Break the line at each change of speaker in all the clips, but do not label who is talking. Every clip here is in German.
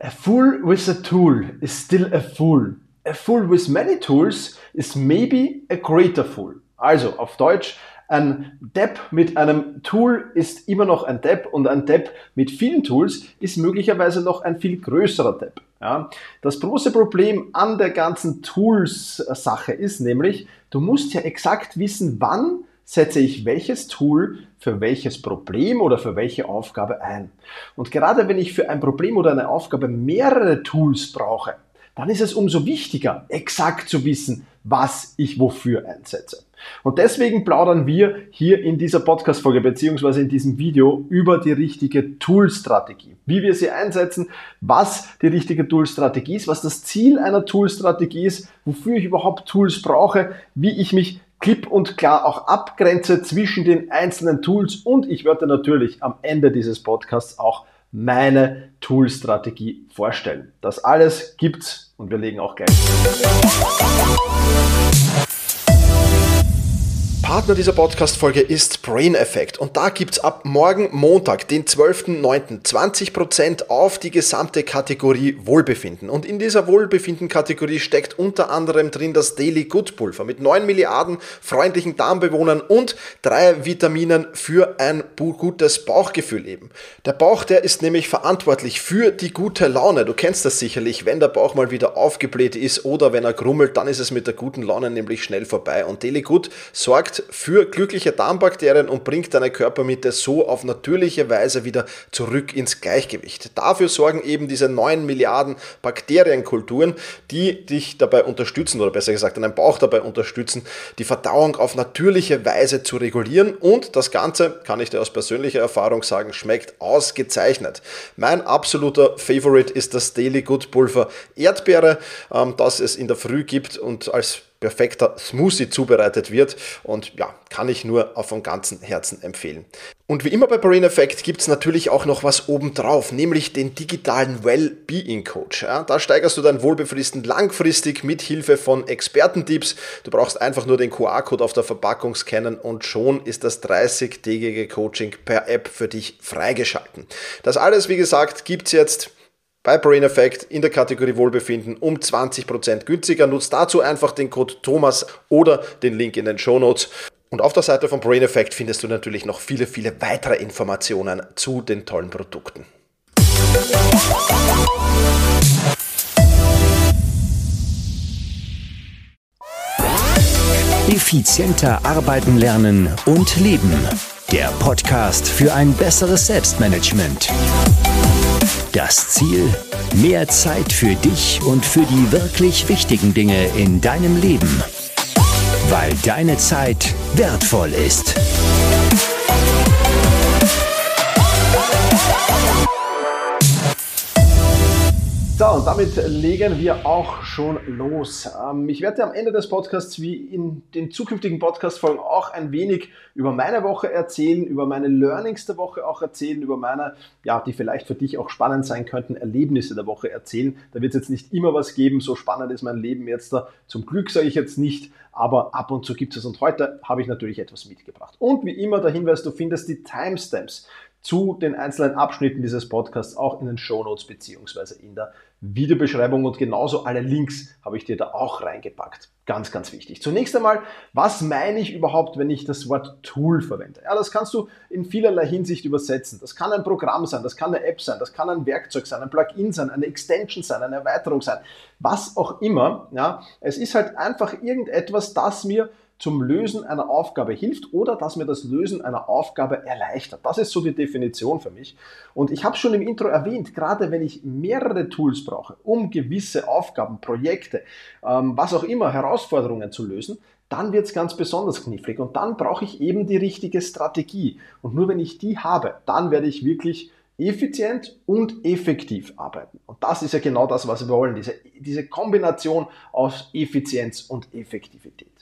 A fool with a tool is still a fool. A fool with many tools is maybe a greater fool. Also auf Deutsch, ein Depp mit einem Tool ist immer noch ein Depp und ein Depp mit vielen Tools ist möglicherweise noch ein viel größerer Depp. Ja, das große Problem an der ganzen Tools-Sache ist nämlich, du musst ja exakt wissen, wann setze ich welches Tool für welches Problem oder für welche Aufgabe ein. Und gerade wenn ich für ein Problem oder eine Aufgabe mehrere Tools brauche, dann ist es umso wichtiger, exakt zu wissen, was ich wofür einsetze. Und deswegen plaudern wir hier in dieser Podcast-Folge beziehungsweise in diesem Video über die richtige Tool-Strategie. Wie wir sie einsetzen, was die richtige Tool-Strategie ist, was das Ziel einer Tool-Strategie ist, wofür ich überhaupt Tools brauche, wie ich mich klipp und klar auch abgrenze zwischen den einzelnen Tools und ich werde natürlich am Ende dieses Podcasts auch meine Tool-Strategie vorstellen. Das alles gibt's und wir legen auch gleich. Partner dieser Podcast-Folge ist Brain Effect und da gibt's ab morgen Montag, den 12.09. 20% auf die gesamte Kategorie Wohlbefinden. Und in dieser Wohlbefinden-Kategorie steckt unter anderem drin das Daily Good Pulver mit 9 Milliarden freundlichen Darmbewohnern und drei Vitaminen für ein gutes Bauchgefühl eben. Der Bauch, der ist nämlich verantwortlich für die gute Laune. Du kennst das sicherlich, wenn der Bauch mal wieder aufgebläht ist oder wenn er grummelt, dann ist es mit der guten Laune nämlich schnell vorbei. Und Daily Good sorgt für glückliche Darmbakterien und bringt deine Körpermitte so auf natürliche Weise wieder zurück ins Gleichgewicht. Dafür sorgen eben diese 9 Milliarden Bakterienkulturen, die dich dabei unterstützen, oder besser gesagt deinen Bauch dabei unterstützen, die Verdauung auf natürliche Weise zu regulieren und das Ganze, kann ich dir aus persönlicher Erfahrung sagen, schmeckt ausgezeichnet. Mein absoluter Favorite ist das Daily Good Pulver Erdbeere, ähm, das es in der Früh gibt und als perfekter Smoothie zubereitet wird und ja, kann ich nur von ganzem Herzen empfehlen. Und wie immer bei Brain Effect gibt es natürlich auch noch was obendrauf, nämlich den digitalen Well-Being Coach. Ja, da steigerst du dein Wohlbefristen langfristig mit Hilfe von Expertentipps. Du brauchst einfach nur den QR-Code auf der Verpackung scannen und schon ist das 30-tägige Coaching per App für dich freigeschalten. Das alles, wie gesagt, gibt es jetzt bei Brain Effect in der Kategorie Wohlbefinden um 20% günstiger. Nutzt dazu einfach den Code Thomas oder den Link in den Show Notes. Und auf der Seite von Brain Effect findest du natürlich noch viele, viele weitere Informationen zu den tollen Produkten.
Effizienter arbeiten lernen und leben. Der Podcast für ein besseres Selbstmanagement. Das Ziel? Mehr Zeit für dich und für die wirklich wichtigen Dinge in deinem Leben. Weil deine Zeit wertvoll ist.
So, und damit legen wir auch schon los. Ähm, ich werde am Ende des Podcasts wie in den zukünftigen Podcast-Folgen auch ein wenig über meine Woche erzählen, über meine Learnings der Woche auch erzählen, über meine, ja, die vielleicht für dich auch spannend sein könnten, Erlebnisse der Woche erzählen. Da wird es jetzt nicht immer was geben, so spannend ist mein Leben jetzt da. Zum Glück sage ich jetzt nicht, aber ab und zu gibt es. Und heute habe ich natürlich etwas mitgebracht. Und wie immer der Hinweis, du findest die Timestamps zu den einzelnen Abschnitten dieses Podcasts auch in den Shownotes beziehungsweise in der Videobeschreibung und genauso alle Links habe ich dir da auch reingepackt. Ganz, ganz wichtig. Zunächst einmal, was meine ich überhaupt, wenn ich das Wort Tool verwende? Ja, das kannst du in vielerlei Hinsicht übersetzen. Das kann ein Programm sein, das kann eine App sein, das kann ein Werkzeug sein, ein Plugin sein, eine Extension sein, eine Erweiterung sein, was auch immer. Ja, es ist halt einfach irgendetwas, das mir zum Lösen einer Aufgabe hilft oder dass mir das Lösen einer Aufgabe erleichtert. Das ist so die Definition für mich. Und ich habe schon im Intro erwähnt, gerade wenn ich mehrere Tools brauche, um gewisse Aufgaben, Projekte, ähm, was auch immer, Herausforderungen zu lösen, dann wird es ganz besonders knifflig und dann brauche ich eben die richtige Strategie. Und nur wenn ich die habe, dann werde ich wirklich effizient und effektiv arbeiten. Und das ist ja genau das, was wir wollen, diese, diese Kombination aus Effizienz und Effektivität.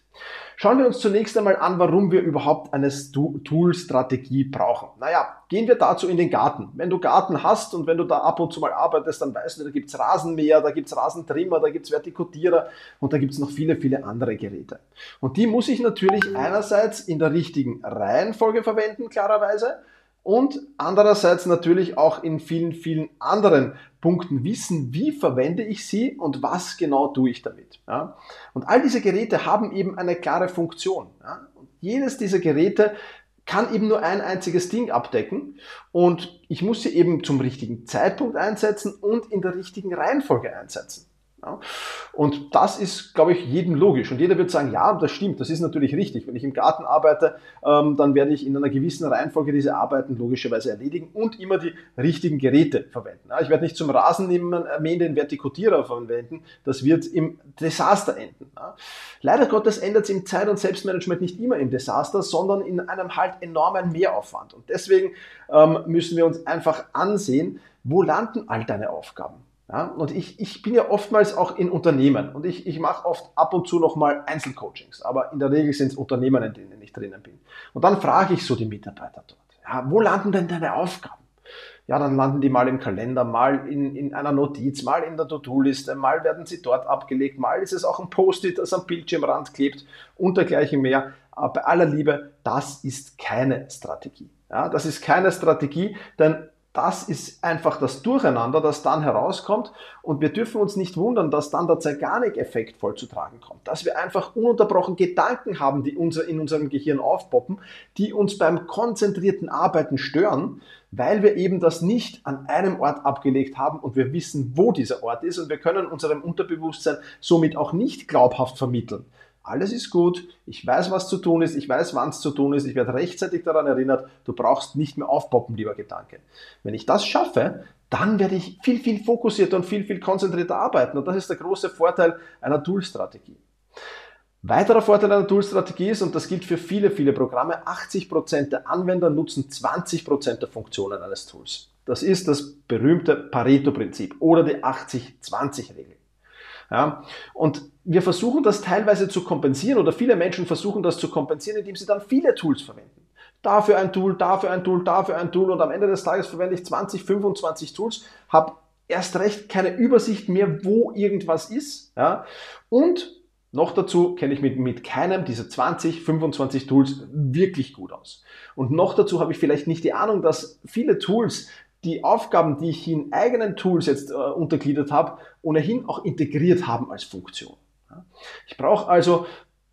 Schauen wir uns zunächst einmal an, warum wir überhaupt eine Tool-Strategie brauchen. Naja, gehen wir dazu in den Garten. Wenn du Garten hast und wenn du da ab und zu mal arbeitest, dann weißt du, da gibt's Rasenmäher, da gibt's Rasentrimmer, da gibt's Vertikutierer und da gibt's noch viele, viele andere Geräte. Und die muss ich natürlich einerseits in der richtigen Reihenfolge verwenden, klarerweise, und andererseits natürlich auch in vielen, vielen anderen Punkten wissen, wie verwende ich sie und was genau tue ich damit. Ja? Und all diese Geräte haben eben eine klare Funktion. Ja? Und jedes dieser Geräte kann eben nur ein einziges Ding abdecken und ich muss sie eben zum richtigen Zeitpunkt einsetzen und in der richtigen Reihenfolge einsetzen. Und das ist, glaube ich, jedem logisch. Und jeder wird sagen, ja, das stimmt, das ist natürlich richtig. Wenn ich im Garten arbeite, ähm, dann werde ich in einer gewissen Reihenfolge diese Arbeiten logischerweise erledigen und immer die richtigen Geräte verwenden. Ich werde nicht zum Rasenmähen den Vertikutierer verwenden, das wird im Desaster enden. Leider Gottes ändert es im Zeit- und Selbstmanagement nicht immer im Desaster, sondern in einem halt enormen Mehraufwand. Und deswegen ähm, müssen wir uns einfach ansehen, wo landen all deine Aufgaben? Ja, und ich, ich bin ja oftmals auch in Unternehmen und ich, ich mache oft ab und zu nochmal Einzelcoachings, aber in der Regel sind es Unternehmen, in denen ich drinnen bin. Und dann frage ich so die Mitarbeiter dort, ja, wo landen denn deine Aufgaben? Ja, dann landen die mal im Kalender, mal in, in einer Notiz, mal in der To-Do-Liste, mal werden sie dort abgelegt, mal ist es auch ein Post-it, das am Bildschirmrand klebt und dergleichen mehr. Aber bei aller Liebe, das ist keine Strategie. Ja, das ist keine Strategie, denn das ist einfach das Durcheinander, das dann herauskommt. Und wir dürfen uns nicht wundern, dass dann der Zeigarnik-Effekt voll zu tragen kommt. Dass wir einfach ununterbrochen Gedanken haben, die unser, in unserem Gehirn aufpoppen, die uns beim konzentrierten Arbeiten stören, weil wir eben das nicht an einem Ort abgelegt haben und wir wissen, wo dieser Ort ist und wir können unserem Unterbewusstsein somit auch nicht glaubhaft vermitteln alles ist gut, ich weiß, was zu tun ist, ich weiß, wann es zu tun ist, ich werde rechtzeitig daran erinnert, du brauchst nicht mehr aufpoppen, lieber Gedanke. Wenn ich das schaffe, dann werde ich viel, viel fokussierter und viel, viel konzentrierter arbeiten. Und das ist der große Vorteil einer Tool-Strategie. Weiterer Vorteil einer Tool-Strategie ist, und das gilt für viele, viele Programme, 80% der Anwender nutzen 20% der Funktionen eines Tools. Das ist das berühmte Pareto-Prinzip oder die 80-20-Regel. Ja? Und wir versuchen das teilweise zu kompensieren oder viele Menschen versuchen das zu kompensieren, indem sie dann viele Tools verwenden. Dafür ein Tool, dafür ein Tool, dafür ein Tool und am Ende des Tages verwende ich 20, 25 Tools, habe erst recht keine Übersicht mehr, wo irgendwas ist. Ja? Und noch dazu kenne ich mit, mit keinem dieser 20, 25 Tools wirklich gut aus. Und noch dazu habe ich vielleicht nicht die Ahnung, dass viele Tools die Aufgaben, die ich in eigenen Tools jetzt äh, untergliedert habe, ohnehin auch integriert haben als Funktion. Ich brauche also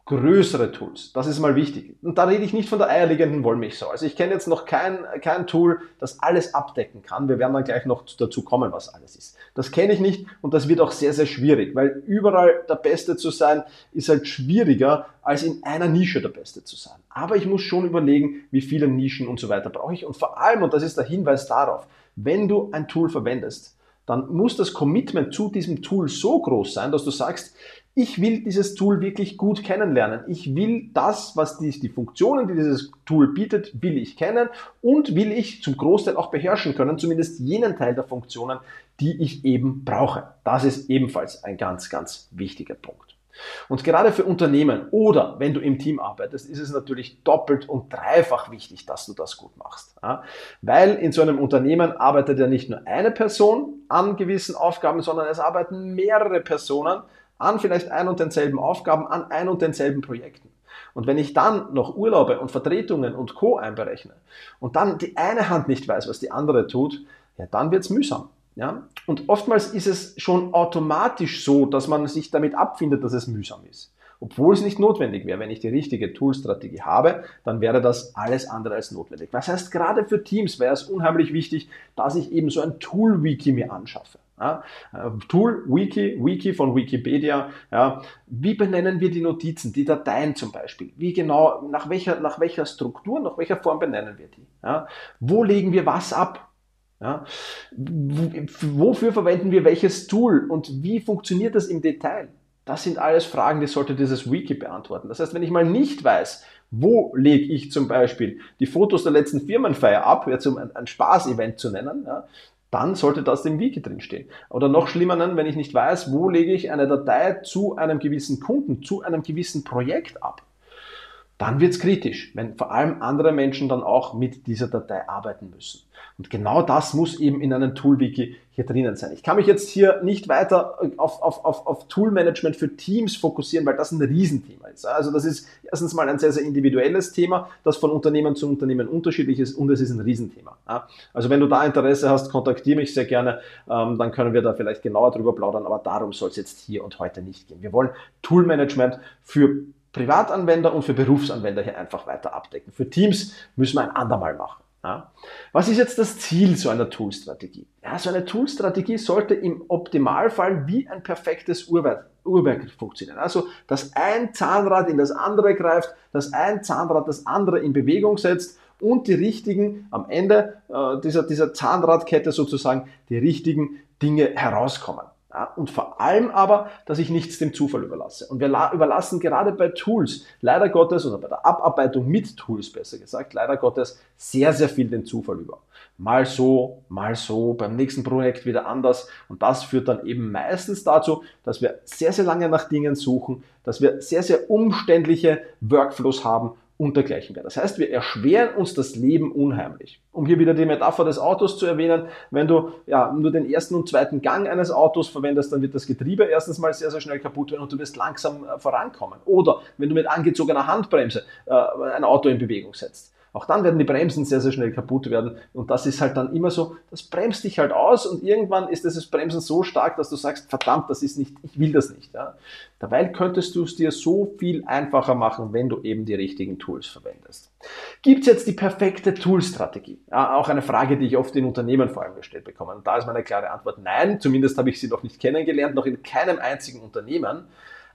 größere Tools. Das ist mal wichtig. Und da rede ich nicht von der eierlegenden Wollmilchsau. Also ich kenne jetzt noch kein, kein Tool, das alles abdecken kann. Wir werden dann gleich noch dazu kommen, was alles ist. Das kenne ich nicht und das wird auch sehr, sehr schwierig, weil überall der Beste zu sein, ist halt schwieriger, als in einer Nische der Beste zu sein. Aber ich muss schon überlegen, wie viele Nischen und so weiter brauche ich. Und vor allem, und das ist der Hinweis darauf, wenn du ein Tool verwendest, dann muss das Commitment zu diesem Tool so groß sein, dass du sagst, ich will dieses Tool wirklich gut kennenlernen. Ich will das, was die, die Funktionen, die dieses Tool bietet, will ich kennen und will ich zum Großteil auch beherrschen können, zumindest jenen Teil der Funktionen, die ich eben brauche. Das ist ebenfalls ein ganz, ganz wichtiger Punkt. Und gerade für Unternehmen oder wenn du im Team arbeitest, ist es natürlich doppelt und dreifach wichtig, dass du das gut machst. Weil in so einem Unternehmen arbeitet ja nicht nur eine Person an gewissen Aufgaben, sondern es arbeiten mehrere Personen an vielleicht ein und denselben Aufgaben, an ein und denselben Projekten. Und wenn ich dann noch Urlaube und Vertretungen und Co. einberechne und dann die eine Hand nicht weiß, was die andere tut, ja, dann wird's mühsam. Ja? Und oftmals ist es schon automatisch so, dass man sich damit abfindet, dass es mühsam ist. Obwohl es nicht notwendig wäre. Wenn ich die richtige Toolstrategie habe, dann wäre das alles andere als notwendig. Das heißt, gerade für Teams wäre es unheimlich wichtig, dass ich eben so ein Tool-Wiki mir anschaffe. Ja, äh, Tool, Wiki, Wiki von Wikipedia. Ja, wie benennen wir die Notizen, die Dateien zum Beispiel? Wie genau, nach welcher, nach welcher Struktur, nach welcher Form benennen wir die? Ja, wo legen wir was ab? Ja? Wofür verwenden wir welches Tool und wie funktioniert das im Detail? Das sind alles Fragen, die sollte dieses Wiki beantworten. Das heißt, wenn ich mal nicht weiß, wo lege ich zum Beispiel die Fotos der letzten Firmenfeier ab, jetzt um ein, ein Spaß-Event zu nennen, ja, dann sollte das im Wiki drinstehen. Oder noch schlimmer, wenn ich nicht weiß, wo lege ich eine Datei zu einem gewissen Kunden, zu einem gewissen Projekt ab dann wird es kritisch, wenn vor allem andere Menschen dann auch mit dieser Datei arbeiten müssen. Und genau das muss eben in einem Tool-Wiki hier drinnen sein. Ich kann mich jetzt hier nicht weiter auf, auf, auf, auf Tool-Management für Teams fokussieren, weil das ein Riesenthema ist. Also das ist erstens mal ein sehr, sehr individuelles Thema, das von Unternehmen zu Unternehmen unterschiedlich ist und es ist ein Riesenthema. Also wenn du da Interesse hast, kontaktiere mich sehr gerne, ähm, dann können wir da vielleicht genauer drüber plaudern, aber darum soll es jetzt hier und heute nicht gehen. Wir wollen Tool-Management für Privatanwender und für Berufsanwender hier einfach weiter abdecken. Für Teams müssen wir ein andermal machen. Ja. Was ist jetzt das Ziel so einer Toolstrategie? Ja, so eine Toolstrategie sollte im Optimalfall wie ein perfektes Uhrwerk, Uhrwerk funktionieren. Also, dass ein Zahnrad in das andere greift, dass ein Zahnrad das andere in Bewegung setzt und die richtigen, am Ende äh, dieser, dieser Zahnradkette sozusagen, die richtigen Dinge herauskommen. Und vor allem aber, dass ich nichts dem Zufall überlasse. Und wir überlassen gerade bei Tools, leider Gottes, oder bei der Abarbeitung mit Tools besser gesagt, leider Gottes, sehr, sehr viel den Zufall über. Mal so, mal so, beim nächsten Projekt wieder anders. Und das führt dann eben meistens dazu, dass wir sehr, sehr lange nach Dingen suchen, dass wir sehr, sehr umständliche Workflows haben und dergleichen mehr. Das heißt, wir erschweren uns das Leben unheimlich. Um hier wieder die Metapher des Autos zu erwähnen, wenn du ja, nur den ersten und zweiten Gang eines Autos verwendest, dann wird das Getriebe erstens mal sehr, sehr schnell kaputt werden und du wirst langsam äh, vorankommen. Oder wenn du mit angezogener Handbremse äh, ein Auto in Bewegung setzt. Auch dann werden die Bremsen sehr, sehr schnell kaputt werden. Und das ist halt dann immer so, das bremst dich halt aus und irgendwann ist dieses Bremsen so stark, dass du sagst, verdammt, das ist nicht, ich will das nicht. Ja. Dabei könntest du es dir so viel einfacher machen, wenn du eben die richtigen Tools verwendest. Gibt es jetzt die perfekte Toolstrategie? Ja, auch eine Frage, die ich oft in Unternehmen vor allem gestellt bekomme. Und da ist meine klare Antwort nein. Zumindest habe ich sie noch nicht kennengelernt, noch in keinem einzigen Unternehmen.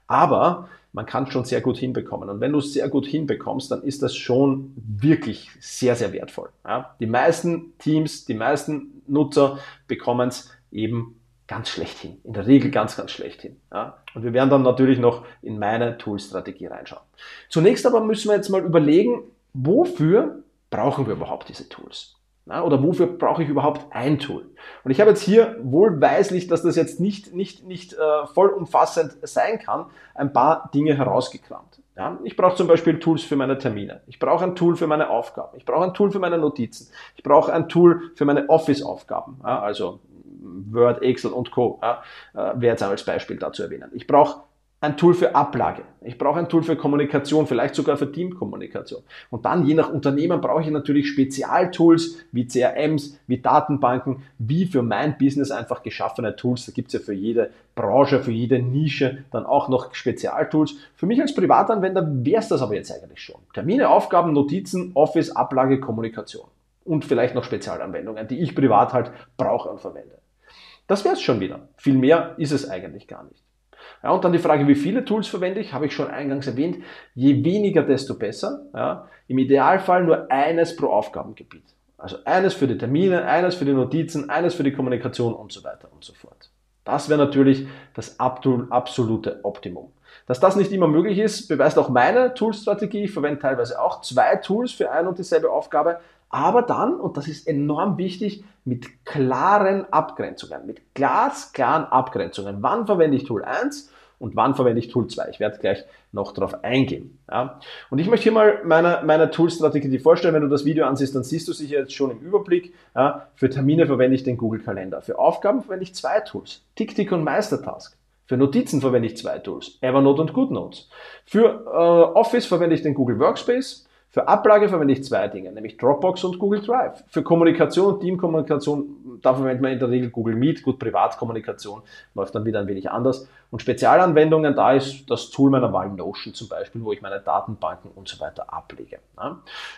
Aber man kann es schon sehr gut hinbekommen. Und wenn du es sehr gut hinbekommst, dann ist das schon wirklich sehr, sehr wertvoll. Ja? Die meisten Teams, die meisten Nutzer bekommen es eben ganz schlecht hin. In der Regel ganz, ganz schlecht hin. Ja? Und wir werden dann natürlich noch in meine Tool-Strategie reinschauen. Zunächst aber müssen wir jetzt mal überlegen, wofür brauchen wir überhaupt diese Tools? Ja, oder wofür brauche ich überhaupt ein Tool? Und ich habe jetzt hier wohlweislich, dass das jetzt nicht, nicht, nicht äh, vollumfassend sein kann, ein paar Dinge herausgekramt. Ja, ich brauche zum Beispiel Tools für meine Termine. Ich brauche ein Tool für meine Aufgaben. Ich brauche ein Tool für meine Notizen. Ich brauche ein Tool für meine Office-Aufgaben. Ja, also Word, Excel und Co. Ja, äh, wäre jetzt als Beispiel dazu erwähnen. Ich brauche ein Tool für Ablage. Ich brauche ein Tool für Kommunikation, vielleicht sogar für Teamkommunikation. Und dann, je nach Unternehmen, brauche ich natürlich Spezialtools wie CRMs, wie Datenbanken, wie für mein Business einfach geschaffene Tools. Da gibt es ja für jede Branche, für jede Nische dann auch noch Spezialtools. Für mich als Privatanwender wäre es das aber jetzt eigentlich schon. Termine, Aufgaben, Notizen, Office, Ablage, Kommunikation. Und vielleicht noch Spezialanwendungen, die ich privat halt brauche und verwende. Das wäre es schon wieder. Viel mehr ist es eigentlich gar nicht. Ja, und dann die Frage, wie viele Tools verwende ich, habe ich schon eingangs erwähnt. Je weniger, desto besser. Ja. Im Idealfall nur eines pro Aufgabengebiet. Also eines für die Termine, eines für die Notizen, eines für die Kommunikation und so weiter und so fort. Das wäre natürlich das absolute Optimum. Dass das nicht immer möglich ist, beweist auch meine Toolstrategie. Ich verwende teilweise auch zwei Tools für ein und dieselbe Aufgabe, aber dann, und das ist enorm wichtig, mit klaren Abgrenzungen, mit glasklaren Abgrenzungen. Wann verwende ich Tool 1 und wann verwende ich Tool 2? Ich werde gleich noch darauf eingehen. Ja. Und ich möchte hier mal meine, meine Tool-Strategie vorstellen. Wenn du das Video ansiehst, dann siehst du sie jetzt schon im Überblick. Ja. Für Termine verwende ich den Google-Kalender. Für Aufgaben verwende ich zwei Tools, TickTick und Meistertask. Für Notizen verwende ich zwei Tools, Evernote und GoodNotes. Für äh, Office verwende ich den Google Workspace. Für Ablage verwende ich zwei Dinge, nämlich Dropbox und Google Drive. Für Kommunikation und Teamkommunikation, da verwendet man in der Regel Google Meet. Gut, Privatkommunikation läuft dann wieder ein wenig anders. Und Spezialanwendungen, da ist das Tool meiner Wahl Notion zum Beispiel, wo ich meine Datenbanken und so weiter ablege.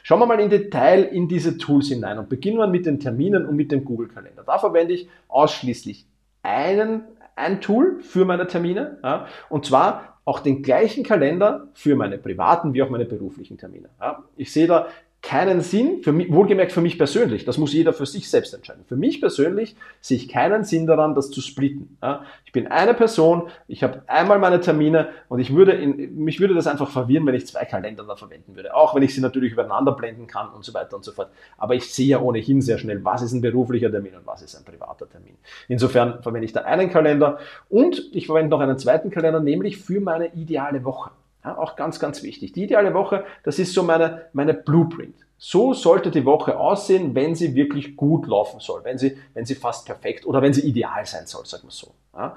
Schauen wir mal in Detail in diese Tools hinein und beginnen wir mit den Terminen und mit dem Google Kalender. Da verwende ich ausschließlich einen, ein Tool für meine Termine, und zwar auch den gleichen Kalender für meine privaten wie auch meine beruflichen Termine. Ja, ich sehe da keinen Sinn, für mich, wohlgemerkt für mich persönlich, das muss jeder für sich selbst entscheiden. Für mich persönlich sehe ich keinen Sinn daran, das zu splitten. Ja, ich bin eine Person, ich habe einmal meine Termine und ich würde in, mich würde das einfach verwirren, wenn ich zwei Kalender da verwenden würde. Auch wenn ich sie natürlich übereinander blenden kann und so weiter und so fort. Aber ich sehe ja ohnehin sehr schnell, was ist ein beruflicher Termin und was ist ein privater Termin. Insofern verwende ich da einen Kalender und ich verwende noch einen zweiten Kalender, nämlich für meine ideale Woche. Ja, auch ganz, ganz wichtig. Die ideale Woche, das ist so meine, meine Blueprint. So sollte die Woche aussehen, wenn sie wirklich gut laufen soll, wenn sie, wenn sie fast perfekt oder wenn sie ideal sein soll, sagen wir so. Ja,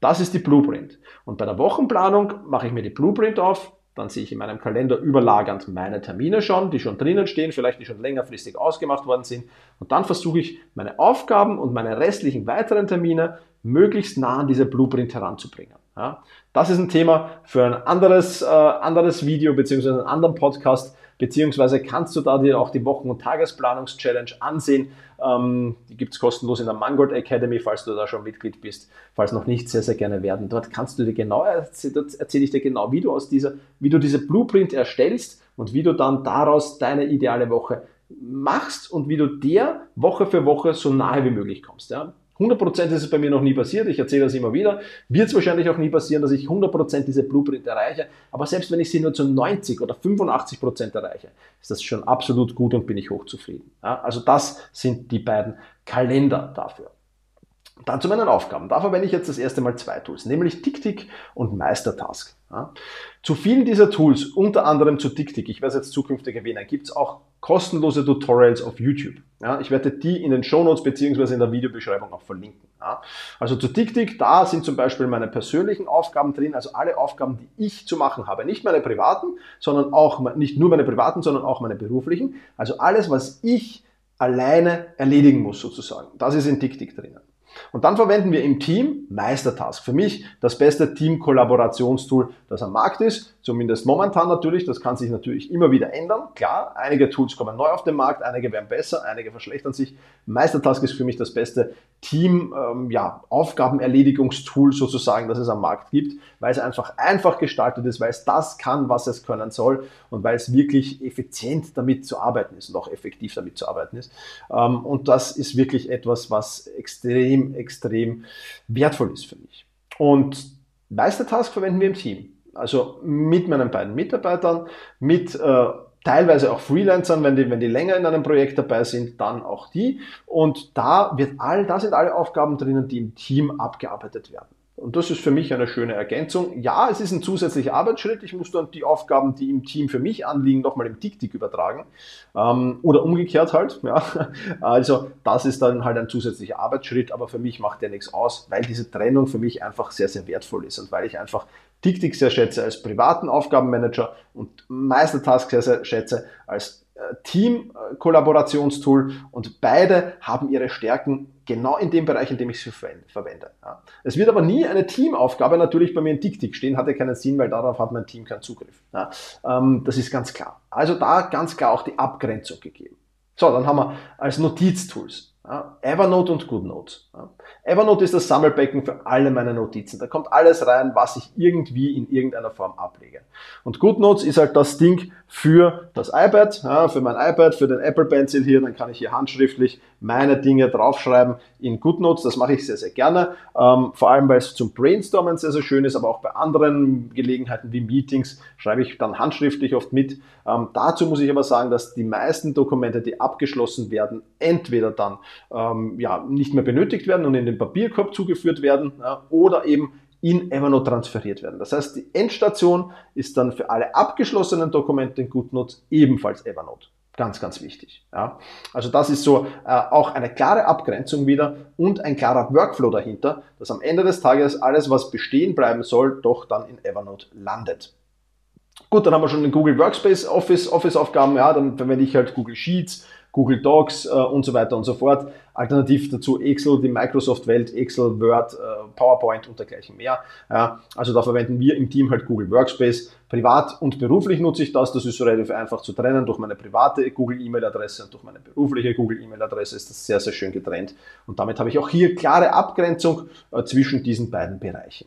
das ist die Blueprint. Und bei der Wochenplanung mache ich mir die Blueprint auf, dann sehe ich in meinem Kalender überlagernd meine Termine schon, die schon drinnen stehen, vielleicht die schon längerfristig ausgemacht worden sind. Und dann versuche ich meine Aufgaben und meine restlichen weiteren Termine möglichst nah an diese Blueprint heranzubringen. Ja, das ist ein Thema für ein anderes, äh, anderes Video beziehungsweise einen anderen Podcast, beziehungsweise kannst du da dir auch die Wochen- und Tagesplanungs-Challenge ansehen. Ähm, die gibt's kostenlos in der Mangold Academy, falls du da schon Mitglied bist. Falls noch nicht, sehr, sehr gerne werden. Dort kannst du dir genau, erzähle ich dir genau, wie du aus dieser, wie du diese Blueprint erstellst und wie du dann daraus deine ideale Woche machst und wie du der Woche für Woche so nahe wie möglich kommst. Ja? 100% ist es bei mir noch nie passiert, ich erzähle das immer wieder. Wird es wahrscheinlich auch nie passieren, dass ich 100% diese Blueprint erreiche, aber selbst wenn ich sie nur zu 90 oder 85% erreiche, ist das schon absolut gut und bin ich hochzufrieden. Ja, also das sind die beiden Kalender dafür. Dann zu meinen Aufgaben. Da verwende ich jetzt das erste Mal zwei Tools, nämlich TickTick und Meistertask. Ja. Zu vielen dieser Tools, unter anderem zu TickTick, ich werde es jetzt zukünftig erwähnen, gibt es auch kostenlose Tutorials auf YouTube. Ja, ich werde die in den Shownotes beziehungsweise in der Videobeschreibung auch verlinken. Ja. Also zu TickTick, da sind zum Beispiel meine persönlichen Aufgaben drin, also alle Aufgaben, die ich zu machen habe. Nicht meine privaten, sondern auch, nicht nur meine privaten, sondern auch meine beruflichen. Also alles, was ich alleine erledigen muss sozusagen. Das ist in TickTick drinnen. Und dann verwenden wir im Team Meistertask. Für mich das beste Team-Kollaborationstool, das am Markt ist. Zumindest momentan natürlich. Das kann sich natürlich immer wieder ändern. Klar, einige Tools kommen neu auf den Markt, einige werden besser, einige verschlechtern sich. Meistertask ist für mich das beste Team, ähm, ja, Aufgabenerledigungstool sozusagen, das es am Markt gibt, weil es einfach einfach gestaltet ist, weil es das kann, was es können soll und weil es wirklich effizient damit zu arbeiten ist und auch effektiv damit zu arbeiten ist. Ähm, und das ist wirklich etwas, was extrem, extrem wertvoll ist für mich. Und Meistertask verwenden wir im Team. Also mit meinen beiden Mitarbeitern, mit äh, teilweise auch Freelancern, wenn die, wenn die länger in einem Projekt dabei sind, dann auch die. Und da wird all, da sind alle Aufgaben drinnen, die im Team abgearbeitet werden. Und das ist für mich eine schöne Ergänzung. Ja, es ist ein zusätzlicher Arbeitsschritt. Ich muss dann die Aufgaben, die im Team für mich anliegen, nochmal im TickTick übertragen. Ähm, oder umgekehrt halt. Ja. Also das ist dann halt ein zusätzlicher Arbeitsschritt, aber für mich macht der nichts aus, weil diese Trennung für mich einfach sehr, sehr wertvoll ist und weil ich einfach TickTick sehr schätze als privaten Aufgabenmanager und Meistertask sehr, sehr schätze als Team-Kollaborationstool und beide haben ihre Stärken genau in dem Bereich, in dem ich sie verwende. Ja. Es wird aber nie eine Teamaufgabe natürlich bei mir in TickTick stehen, hat ja keinen Sinn, weil darauf hat mein Team keinen Zugriff. Ja. Ähm, das ist ganz klar. Also da ganz klar auch die Abgrenzung gegeben. So, dann haben wir als Notiztools ja, Evernote und GoodNote. Ja. Evernote ist das Sammelbecken für alle meine Notizen. Da kommt alles rein, was ich irgendwie in irgendeiner Form ablege. Und GoodNotes ist halt das Ding für das iPad, ja, für mein iPad, für den Apple Pencil hier. Dann kann ich hier handschriftlich meine Dinge draufschreiben in GoodNotes. Das mache ich sehr, sehr gerne. Ähm, vor allem, weil es zum Brainstormen sehr, sehr schön ist, aber auch bei anderen Gelegenheiten wie Meetings schreibe ich dann handschriftlich oft mit. Ähm, dazu muss ich aber sagen, dass die meisten Dokumente, die abgeschlossen werden, entweder dann ähm, ja, nicht mehr benötigt werden und in den Papierkorb zugeführt werden ja, oder eben in Evernote transferiert werden. Das heißt, die Endstation ist dann für alle abgeschlossenen Dokumente in GoodNotes ebenfalls Evernote. Ganz, ganz wichtig. Ja. Also das ist so äh, auch eine klare Abgrenzung wieder und ein klarer Workflow dahinter, dass am Ende des Tages alles, was bestehen bleiben soll, doch dann in Evernote landet. Gut, dann haben wir schon den Google Workspace Office, Office Aufgaben, ja, dann verwende ich halt Google Sheets, Google Docs äh, und so weiter und so fort. Alternativ dazu Excel, die Microsoft-Welt, Excel, Word, äh, PowerPoint und dergleichen mehr. Ja, also da verwenden wir im Team halt Google Workspace. Privat und beruflich nutze ich das. Das ist relativ einfach zu trennen. Durch meine private Google-E-Mail-Adresse und durch meine berufliche Google-E-Mail-Adresse ist das sehr, sehr schön getrennt. Und damit habe ich auch hier klare Abgrenzung äh, zwischen diesen beiden Bereichen.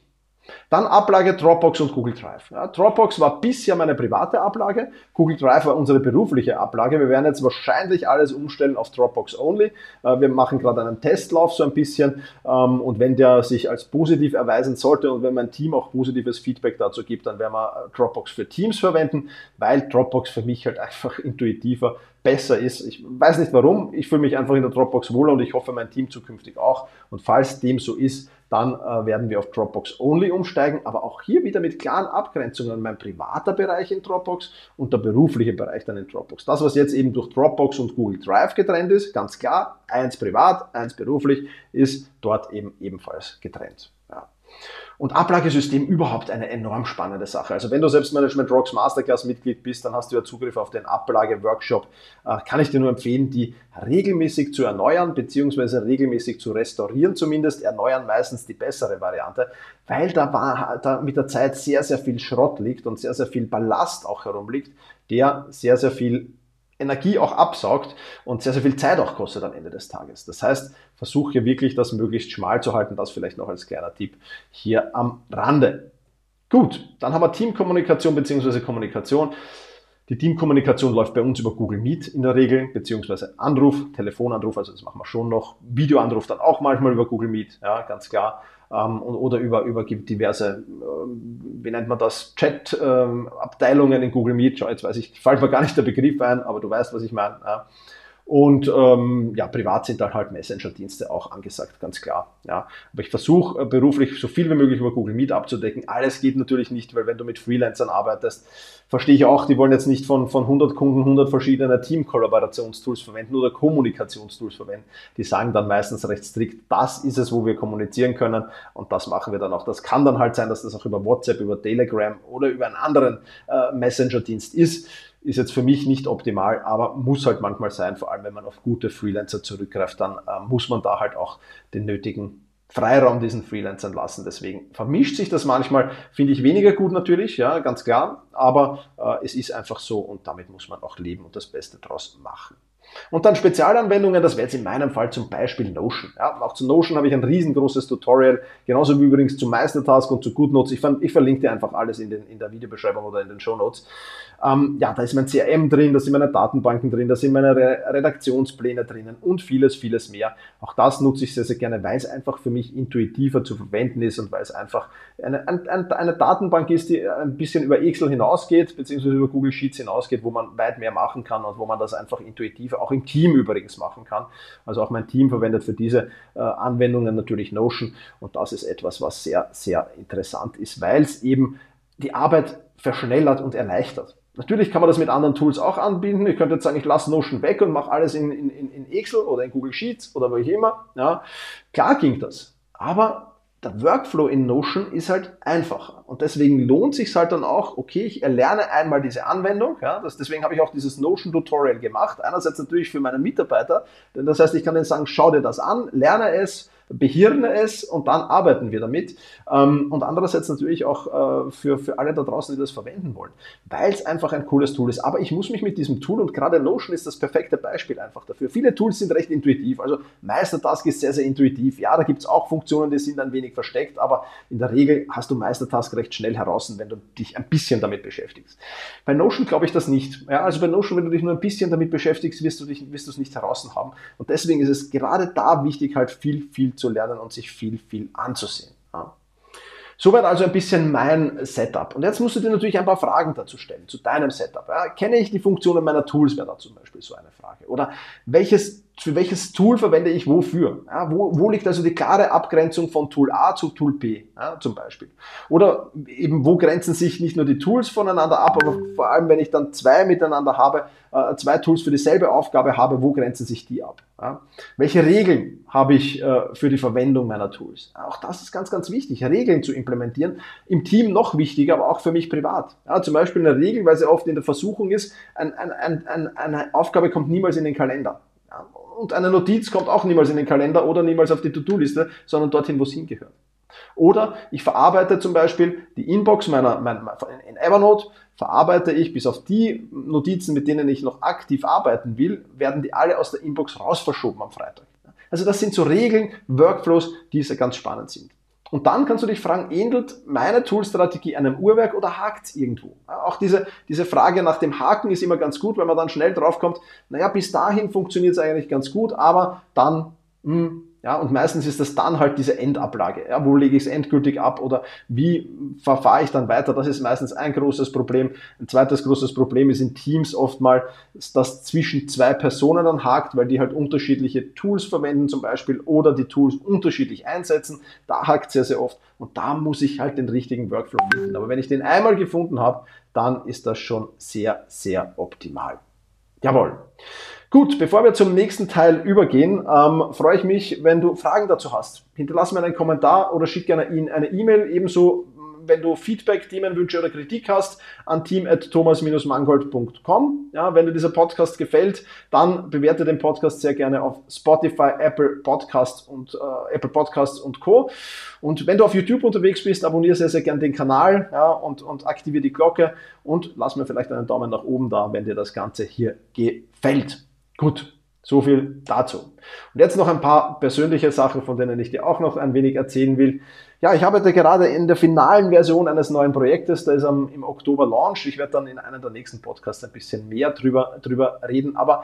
Dann Ablage Dropbox und Google Drive. Ja, Dropbox war bisher meine private Ablage, Google Drive war unsere berufliche Ablage. Wir werden jetzt wahrscheinlich alles umstellen auf Dropbox Only. Äh, wir machen gerade einen Testlauf so ein bisschen ähm, und wenn der sich als positiv erweisen sollte und wenn mein Team auch positives Feedback dazu gibt, dann werden wir äh, Dropbox für Teams verwenden, weil Dropbox für mich halt einfach intuitiver besser ist. Ich weiß nicht warum, ich fühle mich einfach in der Dropbox wohler und ich hoffe mein Team zukünftig auch. Und falls dem so ist, dann äh, werden wir auf Dropbox Only umsteigen, aber auch hier wieder mit klaren Abgrenzungen. Mein privater Bereich in Dropbox und der berufliche Bereich dann in Dropbox. Das, was jetzt eben durch Dropbox und Google Drive getrennt ist, ganz klar, eins privat, eins beruflich, ist dort eben ebenfalls getrennt. Und Ablagesystem überhaupt eine enorm spannende Sache. Also wenn du Selbstmanagement Rocks Masterclass Mitglied bist, dann hast du ja Zugriff auf den Ablage-Workshop. Äh, kann ich dir nur empfehlen, die regelmäßig zu erneuern, beziehungsweise regelmäßig zu restaurieren zumindest. Erneuern meistens die bessere Variante, weil da, war, da mit der Zeit sehr, sehr viel Schrott liegt und sehr, sehr viel Ballast auch herumliegt, der sehr, sehr viel Energie auch absaugt und sehr, sehr viel Zeit auch kostet am Ende des Tages. Das heißt, versuche hier wirklich das möglichst schmal zu halten. Das vielleicht noch als kleiner Tipp hier am Rande. Gut, dann haben wir Teamkommunikation bzw. Kommunikation. Die Teamkommunikation läuft bei uns über Google Meet in der Regel, beziehungsweise Anruf, Telefonanruf, also das machen wir schon noch. Videoanruf dann auch manchmal über Google Meet, ja, ganz klar ähm, oder über, über diverse, äh, wie nennt man das, Chat-Abteilungen ähm, in Google Meet. Jetzt weiß ich, fällt mir gar nicht der Begriff ein, aber du weißt, was ich meine. Ja. Und ähm, ja, privat sind dann halt Messenger-Dienste auch angesagt, ganz klar. Ja. Aber ich versuche äh, beruflich so viel wie möglich über Google Meet abzudecken. Alles geht natürlich nicht, weil wenn du mit Freelancern arbeitest, verstehe ich auch, die wollen jetzt nicht von, von 100 Kunden 100 verschiedene Team-Kollaborationstools verwenden oder Kommunikationstools verwenden. Die sagen dann meistens recht strikt, das ist es, wo wir kommunizieren können und das machen wir dann auch. Das kann dann halt sein, dass das auch über WhatsApp, über Telegram oder über einen anderen äh, Messenger-Dienst ist ist jetzt für mich nicht optimal, aber muss halt manchmal sein, vor allem wenn man auf gute Freelancer zurückgreift, dann äh, muss man da halt auch den nötigen Freiraum diesen Freelancern lassen. Deswegen vermischt sich das manchmal, finde ich weniger gut natürlich, ja, ganz klar, aber äh, es ist einfach so und damit muss man auch leben und das Beste draus machen. Und dann Spezialanwendungen, das wäre jetzt in meinem Fall zum Beispiel Notion. Ja, auch zu Notion habe ich ein riesengroßes Tutorial, genauso wie übrigens zu Meistertask und zu GoodNotes. Ich, ich verlinke dir einfach alles in, den, in der Videobeschreibung oder in den Show Notes. Ähm, ja, da ist mein CRM drin, da sind meine Datenbanken drin, da sind meine Re Redaktionspläne drinnen und vieles, vieles mehr. Auch das nutze ich sehr, sehr gerne, weil es einfach für mich intuitiver zu verwenden ist und weil es einfach eine, eine, eine Datenbank ist, die ein bisschen über Excel hinausgeht, beziehungsweise über Google Sheets hinausgeht, wo man weit mehr machen kann und wo man das einfach intuitiver auch im Team übrigens machen kann. Also auch mein Team verwendet für diese äh, Anwendungen natürlich Notion und das ist etwas, was sehr, sehr interessant ist, weil es eben die Arbeit verschnellert und erleichtert. Natürlich kann man das mit anderen Tools auch anbinden. Ich könnte jetzt sagen, ich lasse Notion weg und mache alles in, in, in Excel oder in Google Sheets oder wo ich immer. Ja, klar ging das. Aber der Workflow in Notion ist halt einfacher. Und deswegen lohnt sich halt dann auch, okay, ich erlerne einmal diese Anwendung. Ja, das, deswegen habe ich auch dieses Notion-Tutorial gemacht. Einerseits natürlich für meine Mitarbeiter, denn das heißt, ich kann denen sagen, schau dir das an, lerne es, behirne es und dann arbeiten wir damit. Ähm, und andererseits natürlich auch äh, für, für alle da draußen, die das verwenden wollen, weil es einfach ein cooles Tool ist. Aber ich muss mich mit diesem Tool und gerade Notion ist das perfekte Beispiel einfach dafür. Viele Tools sind recht intuitiv. Also Meistertask ist sehr, sehr intuitiv. Ja, da gibt es auch Funktionen, die sind ein wenig versteckt, aber in der Regel hast du Meistertask recht schnell heraus, wenn du dich ein bisschen damit beschäftigst. Bei Notion glaube ich das nicht. Ja, also bei Notion, wenn du dich nur ein bisschen damit beschäftigst, wirst du es nicht heraus haben. Und deswegen ist es gerade da wichtig, halt viel, viel zu lernen und sich viel, viel anzusehen. Ja. Soweit also ein bisschen mein Setup. Und jetzt musst du dir natürlich ein paar Fragen dazu stellen, zu deinem Setup. Ja, kenne ich die Funktionen meiner Tools, wäre da zum Beispiel so eine Frage. Oder welches, für welches Tool verwende ich wofür? Ja, wo, wo liegt also die klare Abgrenzung von Tool A zu Tool B ja, zum Beispiel? Oder eben, wo grenzen sich nicht nur die Tools voneinander ab, aber vor allem, wenn ich dann zwei miteinander habe, äh, zwei Tools für dieselbe Aufgabe habe, wo grenzen sich die ab? Ja? Welche Regeln habe ich äh, für die Verwendung meiner Tools? Auch das ist ganz, ganz wichtig, Regeln zu implementieren. Im Team noch wichtiger, aber auch für mich privat. Zum Beispiel eine Regel, weil sie oft in der Versuchung ist, ein, ein, ein, eine Aufgabe kommt niemals in den Kalender. Und eine Notiz kommt auch niemals in den Kalender oder niemals auf die To-Do-Liste, sondern dorthin, wo es hingehört. Oder ich verarbeite zum Beispiel die Inbox meiner, meiner in Evernote verarbeite ich bis auf die Notizen, mit denen ich noch aktiv arbeiten will, werden die alle aus der Inbox raus verschoben am Freitag. Also das sind so Regeln, Workflows, die sehr ganz spannend sind. Und dann kannst du dich fragen, ähnelt meine Toolstrategie einem Uhrwerk oder hakt es irgendwo? Auch diese, diese Frage nach dem Haken ist immer ganz gut, weil man dann schnell draufkommt, naja, bis dahin funktioniert es eigentlich ganz gut, aber dann, mh, hm, Ja, und meistens ist das dann halt diese Endablage. Ja, wo lege ich es endgültig ab oder wie verfahre ich dann weiter? Das ist meistens ein großes Problem. Ein zweites großes Problem ist in Teams oft mal, dass zwischen zwei Personen dann hakt, weil die halt unterschiedliche Tools verwenden zum Beispiel oder die Tools unterschiedlich einsetzen. Da hakt sehr, sehr oft und da muss ich halt den richtigen Workflow finden. Aber wenn ich den einmal gefunden habe, dann ist das schon sehr, sehr optimal. Jawohl. Gut, bevor wir zum nächsten Teil übergehen, ähm, freue ich mich, wenn du Fragen dazu hast. Hinterlass mir einen Kommentar oder schick gerne eine E-Mail. Ebenso, wenn du Feedback, Themenwünsche oder Kritik hast, an team.thomas-mangold.com. Ja, wenn dir dieser Podcast gefällt, dann bewerte den Podcast sehr gerne auf Spotify, Apple Podcasts und äh, Apple Podcasts und Co. Und wenn du auf YouTube unterwegs bist, abonniere sehr, sehr gerne den Kanal ja, und, und aktiviere die Glocke und lass mir vielleicht einen Daumen nach oben da, wenn dir das Ganze hier gefällt. Gut, so viel dazu. Und jetzt noch ein paar persönliche Sachen, von denen ich dir auch noch ein wenig erzählen will. Ja, ich arbeite gerade in der finalen Version eines neuen Projektes, da ist am, im Oktober Launch. Ich werde dann in einem der nächsten Podcasts ein bisschen mehr drüber, drüber reden. Aber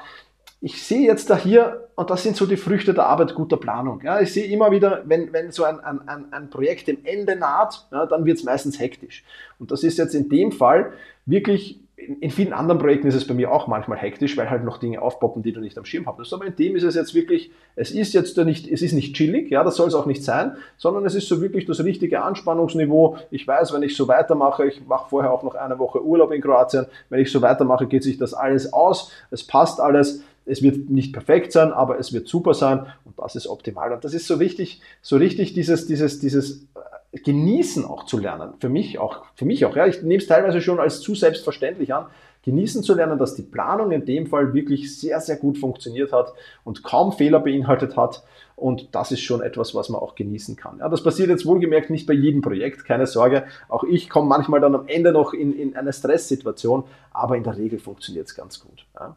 ich sehe jetzt da hier, und das sind so die Früchte der Arbeit guter Planung. Ja, ich sehe immer wieder, wenn, wenn so ein, ein, ein Projekt dem Ende naht, ja, dann wird es meistens hektisch. Und das ist jetzt in dem Fall wirklich in vielen anderen Projekten ist es bei mir auch manchmal hektisch, weil halt noch Dinge aufpoppen, die du nicht am Schirm hast. Aber in dem ist es jetzt wirklich, es ist jetzt nicht, es ist nicht chillig, ja, das soll es auch nicht sein, sondern es ist so wirklich das richtige Anspannungsniveau. Ich weiß, wenn ich so weitermache, ich mache vorher auch noch eine Woche Urlaub in Kroatien, wenn ich so weitermache, geht sich das alles aus, es passt alles. Es wird nicht perfekt sein, aber es wird super sein und das ist optimal. Und das ist so richtig, so richtig dieses, dieses, dieses genießen auch zu lernen. Für mich auch, für mich auch. Ja. Ich nehme es teilweise schon als zu selbstverständlich an, genießen zu lernen, dass die Planung in dem Fall wirklich sehr, sehr gut funktioniert hat und kaum Fehler beinhaltet hat. Und das ist schon etwas, was man auch genießen kann. Ja, das passiert jetzt wohlgemerkt nicht bei jedem Projekt, keine Sorge. Auch ich komme manchmal dann am Ende noch in, in eine Stresssituation, aber in der Regel funktioniert es ganz gut. Ja.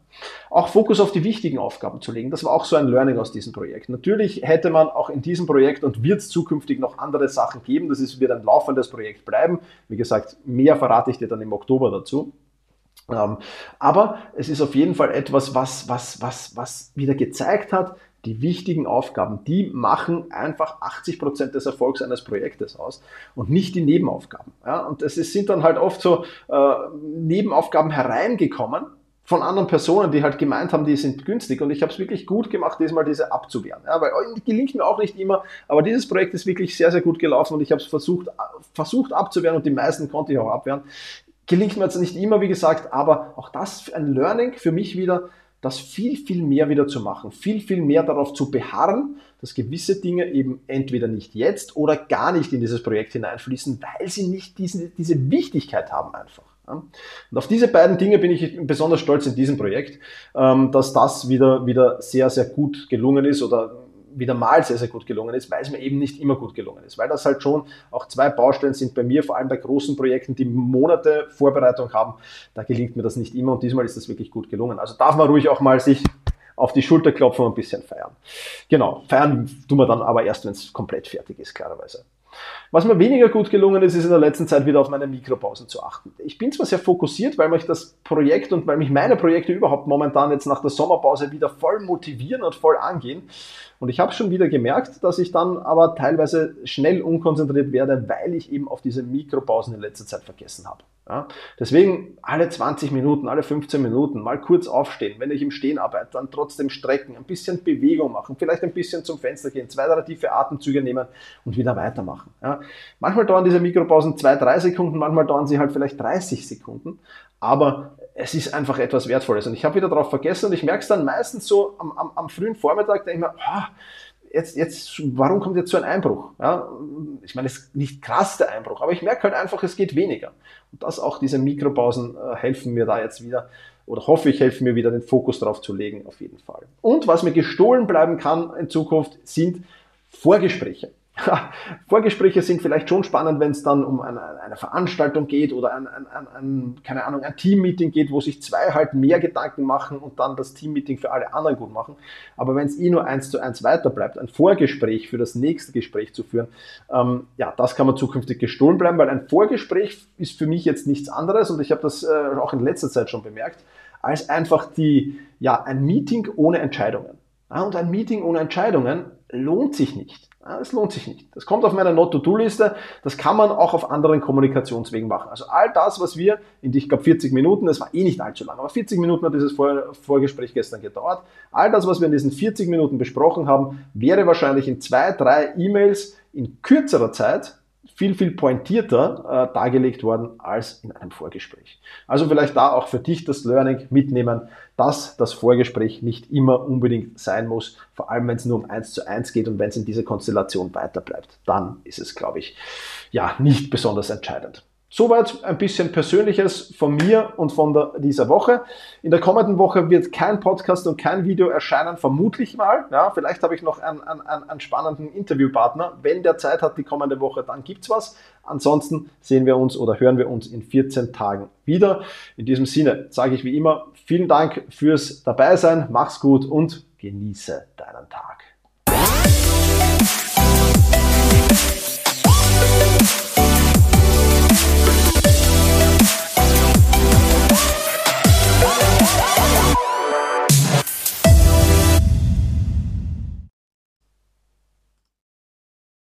Auch Fokus auf die wichtigen Aufgaben zu legen, das war auch so ein Learning aus diesem Projekt. Natürlich hätte man auch in diesem Projekt und wird es zukünftig noch andere Sachen geben. Das ist, wird ein laufendes Projekt bleiben. Wie gesagt, mehr verrate ich dir dann im Oktober dazu. Ähm, aber es ist auf jeden Fall etwas, was, was, was, was wieder gezeigt hat, die wichtigen Aufgaben, die machen einfach 80 Prozent des Erfolgs eines Projektes aus und nicht die Nebenaufgaben. Ja, und es sind dann halt oft so äh, Nebenaufgaben hereingekommen von anderen Personen, die halt gemeint haben, die sind günstig. Und ich habe es wirklich gut gemacht, diesmal diese abzuwehren. Ja, weil oh, gelingt mir auch nicht immer, aber dieses Projekt ist wirklich sehr, sehr gut gelaufen und ich habe es versucht, versucht abzuwehren und die meisten konnte ich auch abwehren. Gelingt mir jetzt nicht immer, wie gesagt, aber auch das ein Learning für mich wieder, das viel, viel mehr wieder zu machen, viel, viel mehr darauf zu beharren, dass gewisse Dinge eben entweder nicht jetzt oder gar nicht in dieses Projekt hineinfließen, weil sie nicht diese, diese Wichtigkeit haben einfach. Und auf diese beiden Dinge bin ich besonders stolz in diesem Projekt, ähm, dass das wieder, wieder sehr, sehr gut gelungen ist oder wieder mal sehr, sehr gut gelungen ist, weil es mir eben nicht immer gut gelungen ist. Weil das halt schon auch zwei Baustellen sind bei mir, vor allem bei großen Projekten, die Monate Vorbereitung haben. Da gelingt mir das nicht immer und diesmal ist das wirklich gut gelungen. Also darf man ruhig auch mal sich auf die Schulter klopfen und ein bisschen feiern. Genau, feiern tun wir dann aber erst, wenn es komplett fertig ist, klarerweise. Was mir weniger gut gelungen ist, ist in der letzten Zeit wieder auf meine Mikropausen zu achten. Ich bin zwar sehr fokussiert, weil mich das Projekt und weil mich meine Projekte überhaupt momentan jetzt nach der Sommerpause wieder voll motivieren und voll angehen. Und ich habe schon wieder gemerkt, dass ich dann aber teilweise schnell unkonzentriert werde, weil ich eben auf diese Mikropausen in letzter Zeit vergessen habe. Ja, deswegen alle 20 Minuten, alle 15 Minuten mal kurz aufstehen, wenn ich im Stehen arbeite, dann trotzdem strecken, ein bisschen Bewegung machen, vielleicht ein bisschen zum Fenster gehen, zwei, drei tiefe Atemzüge nehmen und wieder weitermachen. Ja, manchmal dauern diese Mikropausen zwei, drei Sekunden, manchmal dauern sie halt vielleicht 30 Sekunden, aber es ist einfach etwas Wertvolles. Und ich habe wieder darauf vergessen und ich merke es dann meistens so am, am, am frühen Vormittag, denke ich mir, oh, jetzt, jetzt, warum kommt jetzt so ein Einbruch? Ja, ich meine, es ist nicht krass der Einbruch, aber ich merke halt einfach, es geht weniger. Und das auch diese Mikropausen äh, helfen mir da jetzt wieder oder hoffe ich, helfen mir wieder den Fokus drauf zu legen, auf jeden Fall. Und was mir gestohlen bleiben kann in Zukunft, sind Vorgespräche. Vorgespräche sind vielleicht schon spannend, wenn es dann um eine, eine Veranstaltung geht oder ein, ein, ein, keine Ahnung, ein Teammeeting geht, wo sich zwei halt mehr Gedanken machen und dann das Teammeeting für alle anderen gut machen. Aber wenn es eh nur eins zu eins weiter bleibt, ein Vorgespräch für das nächste Gespräch zu führen, ähm, ja, das kann man zukünftig gestohlen bleiben, weil ein Vorgespräch ist für mich jetzt nichts anderes und ich habe das äh, auch in letzter Zeit schon bemerkt, als einfach die, ja, ein Meeting ohne Entscheidungen. Ja, und ein Meeting ohne Entscheidungen lohnt sich nicht. Es lohnt sich nicht. Das kommt auf meiner Not-to-Do-Liste. Das kann man auch auf anderen Kommunikationswegen machen. Also all das, was wir in, ich glaube, 40 Minuten, das war eh nicht allzu lang, aber 40 Minuten hat dieses Vor Vorgespräch gestern gedauert. All das, was wir in diesen 40 Minuten besprochen haben, wäre wahrscheinlich in zwei, drei E-Mails in kürzerer Zeit viel, viel pointierter äh, dargelegt worden als in einem Vorgespräch. Also vielleicht da auch für dich das Learning mitnehmen, dass das Vorgespräch nicht immer unbedingt sein muss, vor allem wenn es nur um eins zu eins geht und wenn es in dieser Konstellation weiter bleibt. Dann ist es, glaube ich, ja, nicht besonders entscheidend. Soweit ein bisschen Persönliches von mir und von der, dieser Woche. In der kommenden Woche wird kein Podcast und kein Video erscheinen, vermutlich mal. Ja, vielleicht habe ich noch einen, einen, einen spannenden Interviewpartner. Wenn der Zeit hat, die kommende Woche, dann gibt's was. Ansonsten sehen wir uns oder hören wir uns in 14 Tagen wieder. In diesem Sinne sage ich wie immer vielen Dank fürs Dabeisein. Mach's gut und genieße deinen Tag. Bye.